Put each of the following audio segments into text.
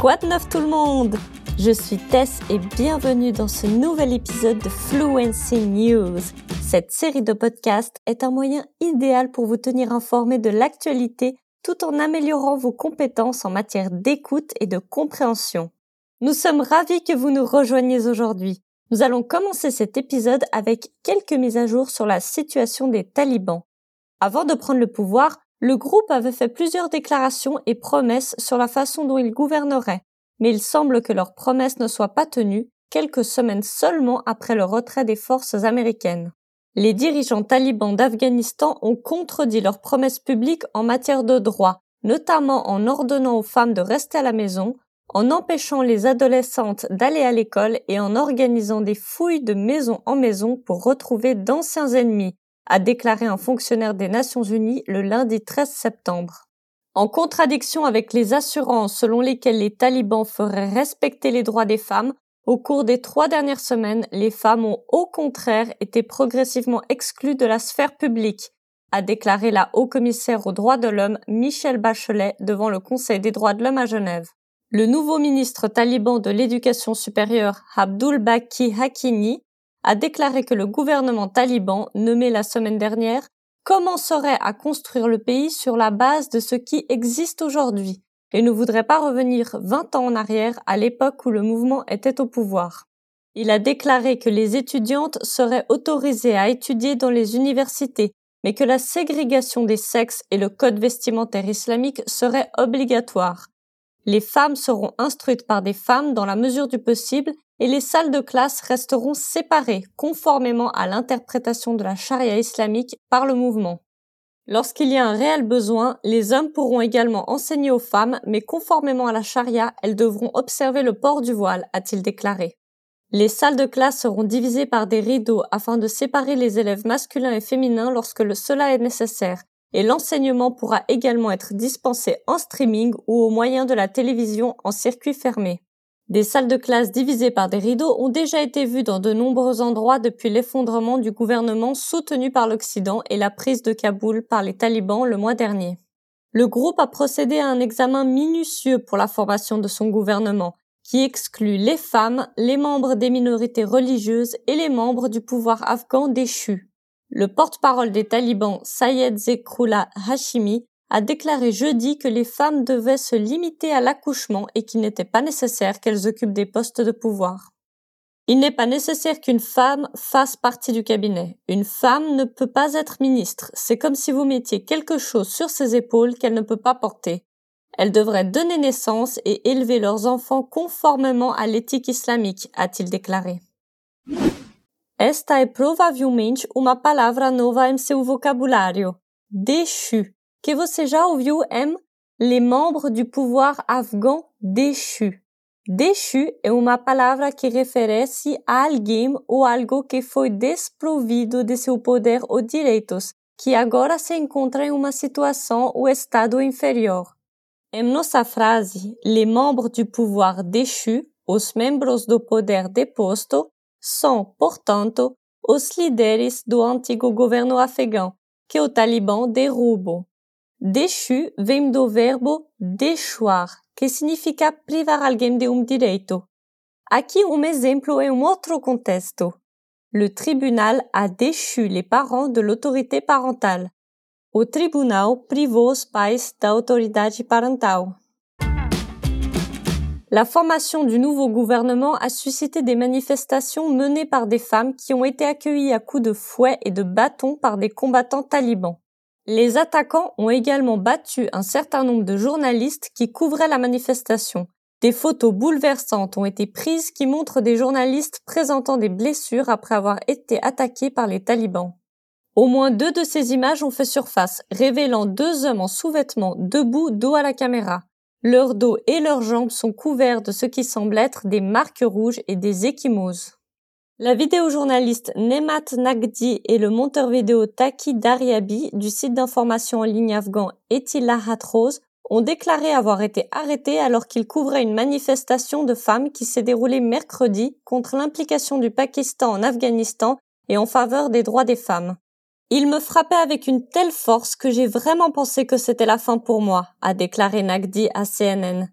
Quoi de neuf tout le monde? Je suis Tess et bienvenue dans ce nouvel épisode de Fluency News. Cette série de podcasts est un moyen idéal pour vous tenir informé de l'actualité tout en améliorant vos compétences en matière d'écoute et de compréhension. Nous sommes ravis que vous nous rejoigniez aujourd'hui. Nous allons commencer cet épisode avec quelques mises à jour sur la situation des talibans. Avant de prendre le pouvoir, le groupe avait fait plusieurs déclarations et promesses sur la façon dont il gouvernerait, mais il semble que leurs promesses ne soient pas tenues quelques semaines seulement après le retrait des forces américaines. Les dirigeants talibans d'Afghanistan ont contredit leurs promesses publiques en matière de droits, notamment en ordonnant aux femmes de rester à la maison, en empêchant les adolescentes d'aller à l'école et en organisant des fouilles de maison en maison pour retrouver d'anciens ennemis, a déclaré un fonctionnaire des Nations Unies le lundi 13 septembre. En contradiction avec les assurances selon lesquelles les talibans feraient respecter les droits des femmes, au cours des trois dernières semaines, les femmes ont au contraire été progressivement exclues de la sphère publique, a déclaré la haut-commissaire aux droits de l'homme Michel Bachelet devant le Conseil des droits de l'homme à Genève. Le nouveau ministre taliban de l'éducation supérieure Abdul Baki Hakini a déclaré que le gouvernement taliban, nommé la semaine dernière, commencerait à construire le pays sur la base de ce qui existe aujourd'hui et ne voudrait pas revenir 20 ans en arrière à l'époque où le mouvement était au pouvoir. Il a déclaré que les étudiantes seraient autorisées à étudier dans les universités, mais que la ségrégation des sexes et le code vestimentaire islamique seraient obligatoires. Les femmes seront instruites par des femmes dans la mesure du possible et les salles de classe resteront séparées conformément à l'interprétation de la charia islamique par le mouvement. Lorsqu'il y a un réel besoin, les hommes pourront également enseigner aux femmes, mais conformément à la charia, elles devront observer le port du voile, a-t-il déclaré. Les salles de classe seront divisées par des rideaux afin de séparer les élèves masculins et féminins lorsque cela est nécessaire, et l'enseignement pourra également être dispensé en streaming ou au moyen de la télévision en circuit fermé. Des salles de classe divisées par des rideaux ont déjà été vues dans de nombreux endroits depuis l'effondrement du gouvernement soutenu par l'Occident et la prise de Kaboul par les talibans le mois dernier. Le groupe a procédé à un examen minutieux pour la formation de son gouvernement, qui exclut les femmes, les membres des minorités religieuses et les membres du pouvoir afghan déchu. Le porte-parole des talibans, Sayed Zekrullah Hashimi, a déclaré jeudi que les femmes devaient se limiter à l'accouchement et qu'il n'était pas nécessaire qu'elles occupent des postes de pouvoir. Il n'est pas nécessaire qu'une femme fasse partie du cabinet. Une femme ne peut pas être ministre. C'est comme si vous mettiez quelque chose sur ses épaules qu'elle ne peut pas porter. Elles devraient donner naissance et élever leurs enfants conformément à l'éthique islamique, a-t-il déclaré. Esta é provavelmente uma palavra nova em seu vocabulário. Déchu que você já ouviu M, les membres du pouvoir afghan déchu. Déchu é uma palavra que refere-se a alguém ou algo que foi desprovido de seu poder ou direitos, que agora se encontra em uma situação ou estado inferior. Em nossa frase, les membres du pouvoir déchu, os membros do poder deposto, são, portanto, os líderes do antigo governo afegão, que o Talibã derrubou. Déchu vem do verbo deixar, que significa privar alguém de um direito. Aqui um exemplo em um outro contexto. Le tribunal a déchu les parents de l'autorité parentale. O tribunal privou os pais da autoridade parental. La formation du nouveau gouvernement a suscité des manifestations menées par des femmes qui ont été accueillies à coups de fouet et de bâton par des combattants talibans. Les attaquants ont également battu un certain nombre de journalistes qui couvraient la manifestation. Des photos bouleversantes ont été prises qui montrent des journalistes présentant des blessures après avoir été attaqués par les talibans. Au moins deux de ces images ont fait surface, révélant deux hommes en sous-vêtements debout dos à la caméra. Leur dos et leurs jambes sont couverts de ce qui semble être des marques rouges et des échymoses. La vidéojournaliste Nemat Nagdi et le monteur vidéo Taki Dariabi du site d'information en ligne afghan Etila Hatrose ont déclaré avoir été arrêtés alors qu'ils couvraient une manifestation de femmes qui s'est déroulée mercredi contre l'implication du Pakistan en Afghanistan et en faveur des droits des femmes. Il me frappait avec une telle force que j'ai vraiment pensé que c'était la fin pour moi, a déclaré Nagdi à CNN.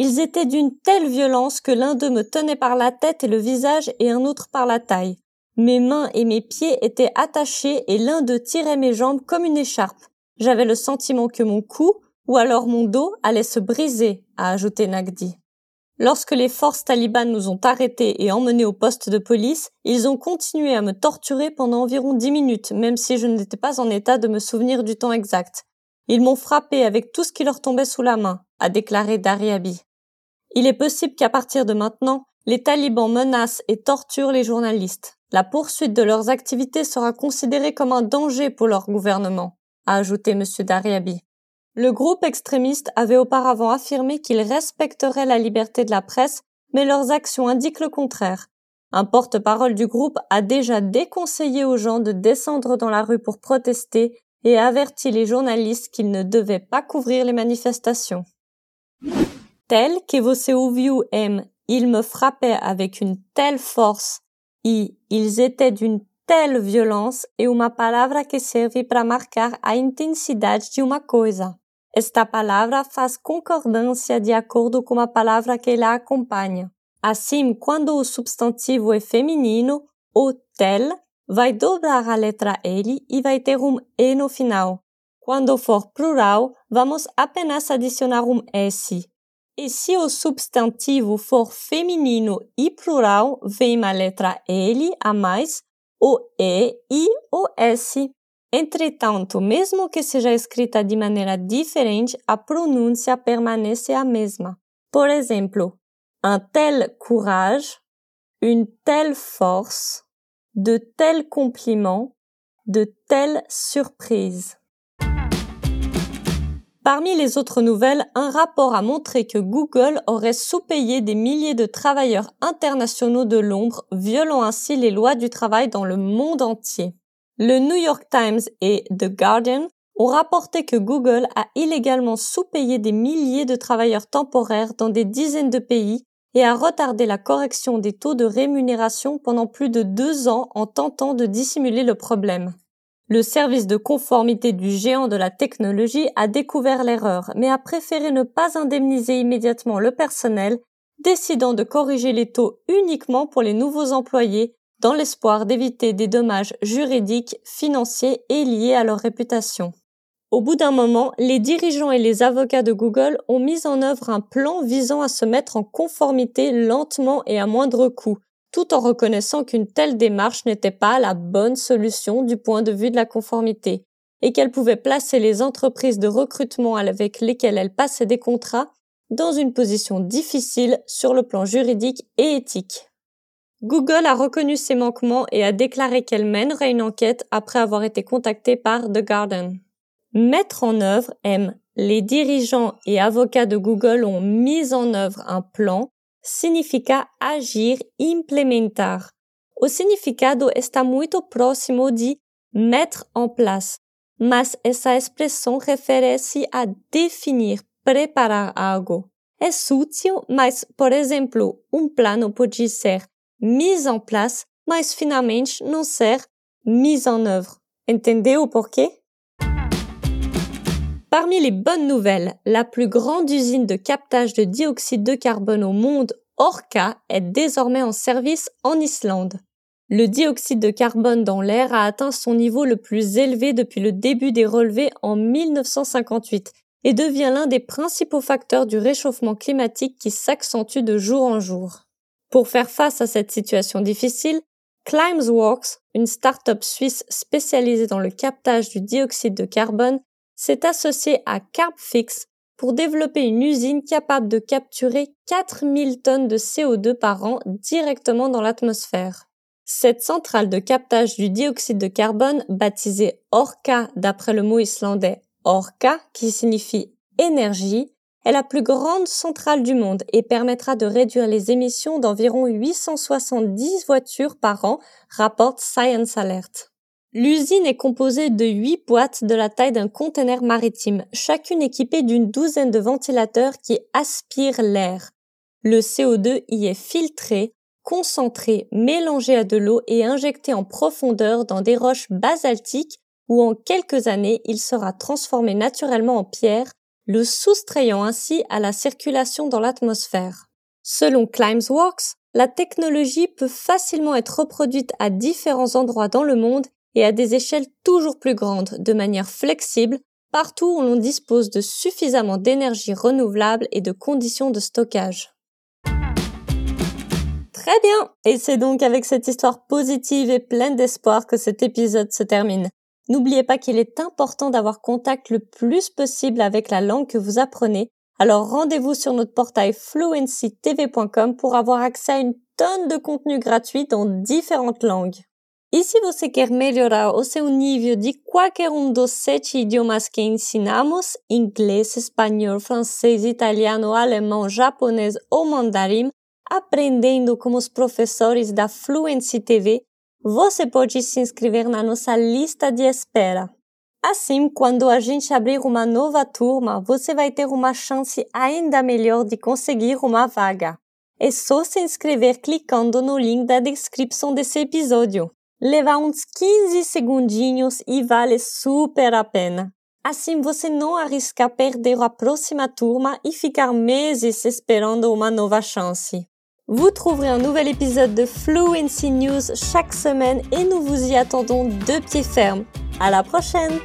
Ils étaient d'une telle violence que l'un d'eux me tenait par la tête et le visage et un autre par la taille. Mes mains et mes pieds étaient attachés et l'un d'eux tirait mes jambes comme une écharpe. J'avais le sentiment que mon cou, ou alors mon dos, allait se briser, a ajouté Nagdi. Lorsque les forces talibanes nous ont arrêtés et emmenés au poste de police, ils ont continué à me torturer pendant environ dix minutes, même si je n'étais pas en état de me souvenir du temps exact. Ils m'ont frappé avec tout ce qui leur tombait sous la main, a déclaré Dariabi. Il est possible qu'à partir de maintenant, les talibans menacent et torturent les journalistes. La poursuite de leurs activités sera considérée comme un danger pour leur gouvernement, a ajouté M. Dariabi. Le groupe extrémiste avait auparavant affirmé qu'il respecterait la liberté de la presse, mais leurs actions indiquent le contraire. Un porte-parole du groupe a déjà déconseillé aux gens de descendre dans la rue pour protester et a averti les journalistes qu'ils ne devaient pas couvrir les manifestations. Tel que você ouviu M, ils me frappaient avec une telle force e ils étaient d'une telle violence é uma palavra que serve para marcar a intensidade de uma coisa. Esta palavra faz concordância de acordo com a palavra que la acompanha. Assim, quando o substantivo é feminino, o tel vai dobrar a letra L e vai ter um E no final. Quando for plural, vamos apenas adicionar um S. E se o substantivo for feminino e plural, vem a letra L a mais, o E e o S. Entretanto, mesmo que seja escrita de maneira diferente, a pronúncia permanece a mesma. Por exemplo, un tel courage, une telle force, de tels compliments, de telles surprises. Parmi les autres nouvelles, un rapport a montré que Google aurait sous-payé des milliers de travailleurs internationaux de l'ombre, violant ainsi les lois du travail dans le monde entier. Le New York Times et The Guardian ont rapporté que Google a illégalement sous-payé des milliers de travailleurs temporaires dans des dizaines de pays et a retardé la correction des taux de rémunération pendant plus de deux ans en tentant de dissimuler le problème. Le service de conformité du géant de la technologie a découvert l'erreur, mais a préféré ne pas indemniser immédiatement le personnel, décidant de corriger les taux uniquement pour les nouveaux employés, dans l'espoir d'éviter des dommages juridiques, financiers et liés à leur réputation. Au bout d'un moment, les dirigeants et les avocats de Google ont mis en œuvre un plan visant à se mettre en conformité lentement et à moindre coût, tout en reconnaissant qu'une telle démarche n'était pas la bonne solution du point de vue de la conformité, et qu'elle pouvait placer les entreprises de recrutement avec lesquelles elle passait des contrats dans une position difficile sur le plan juridique et éthique. Google a reconnu ces manquements et a déclaré qu'elle mènerait une enquête après avoir été contactée par The Garden. Mettre en œuvre M. Les dirigeants et avocats de Google ont mis en œuvre un plan significa agir, implementar. O significado está muito próximo de mettre en place, mas essa expressão refere-se a definir, preparar algo. É sutil, mas, por exemplo, um plano pode ser mis en place, mas finalmente não ser mis en œuvre. Entendeu o porquê? Parmi les bonnes nouvelles, la plus grande usine de captage de dioxyde de carbone au monde, Orca, est désormais en service en Islande. Le dioxyde de carbone dans l'air a atteint son niveau le plus élevé depuis le début des relevés en 1958 et devient l'un des principaux facteurs du réchauffement climatique qui s'accentue de jour en jour. Pour faire face à cette situation difficile, Climesworks, une start-up suisse spécialisée dans le captage du dioxyde de carbone, s'est associé à Carbfix pour développer une usine capable de capturer 4000 tonnes de CO2 par an directement dans l'atmosphère. Cette centrale de captage du dioxyde de carbone, baptisée Orca d'après le mot islandais Orca, qui signifie énergie, est la plus grande centrale du monde et permettra de réduire les émissions d'environ 870 voitures par an, rapporte Science Alert. L'usine est composée de huit boîtes de la taille d'un conteneur maritime, chacune équipée d'une douzaine de ventilateurs qui aspirent l'air. Le CO2 y est filtré, concentré, mélangé à de l'eau et injecté en profondeur dans des roches basaltiques où en quelques années il sera transformé naturellement en pierre le soustrayant ainsi à la circulation dans l'atmosphère. Selon Climbsworks, la technologie peut facilement être reproduite à différents endroits dans le monde et à des échelles toujours plus grandes, de manière flexible, partout où l'on dispose de suffisamment d'énergie renouvelable et de conditions de stockage. Très bien, et c'est donc avec cette histoire positive et pleine d'espoir que cet épisode se termine. N'oubliez pas qu'il est important d'avoir contact le plus possible avec la langue que vous apprenez, alors rendez-vous sur notre portail fluencytv.com pour avoir accès à une tonne de contenu gratuit dans différentes langues. E se você quer melhorar o seu nível de qualquer um dos idiomas que ensinamos, inglês, espanhol, francês, italiano, alemão, japonês ou mandarim, aprendendo com os professores da Fluency TV, você pode se inscrever na nossa lista de espera. Assim, quando a gente abrir uma nova turma, você vai ter uma chance ainda melhor de conseguir uma vaga. É só se inscrever clicando no link da descrição desse episódio. Leva uns 15 segundinhos e vale super a pena. Assim você não arrisca perder a próxima turma e ficar meses esperando uma nova chance. Vous trouverez un nouvel épisode de Fluency News chaque semaine et nous vous y attendons de pied ferme. À la prochaine!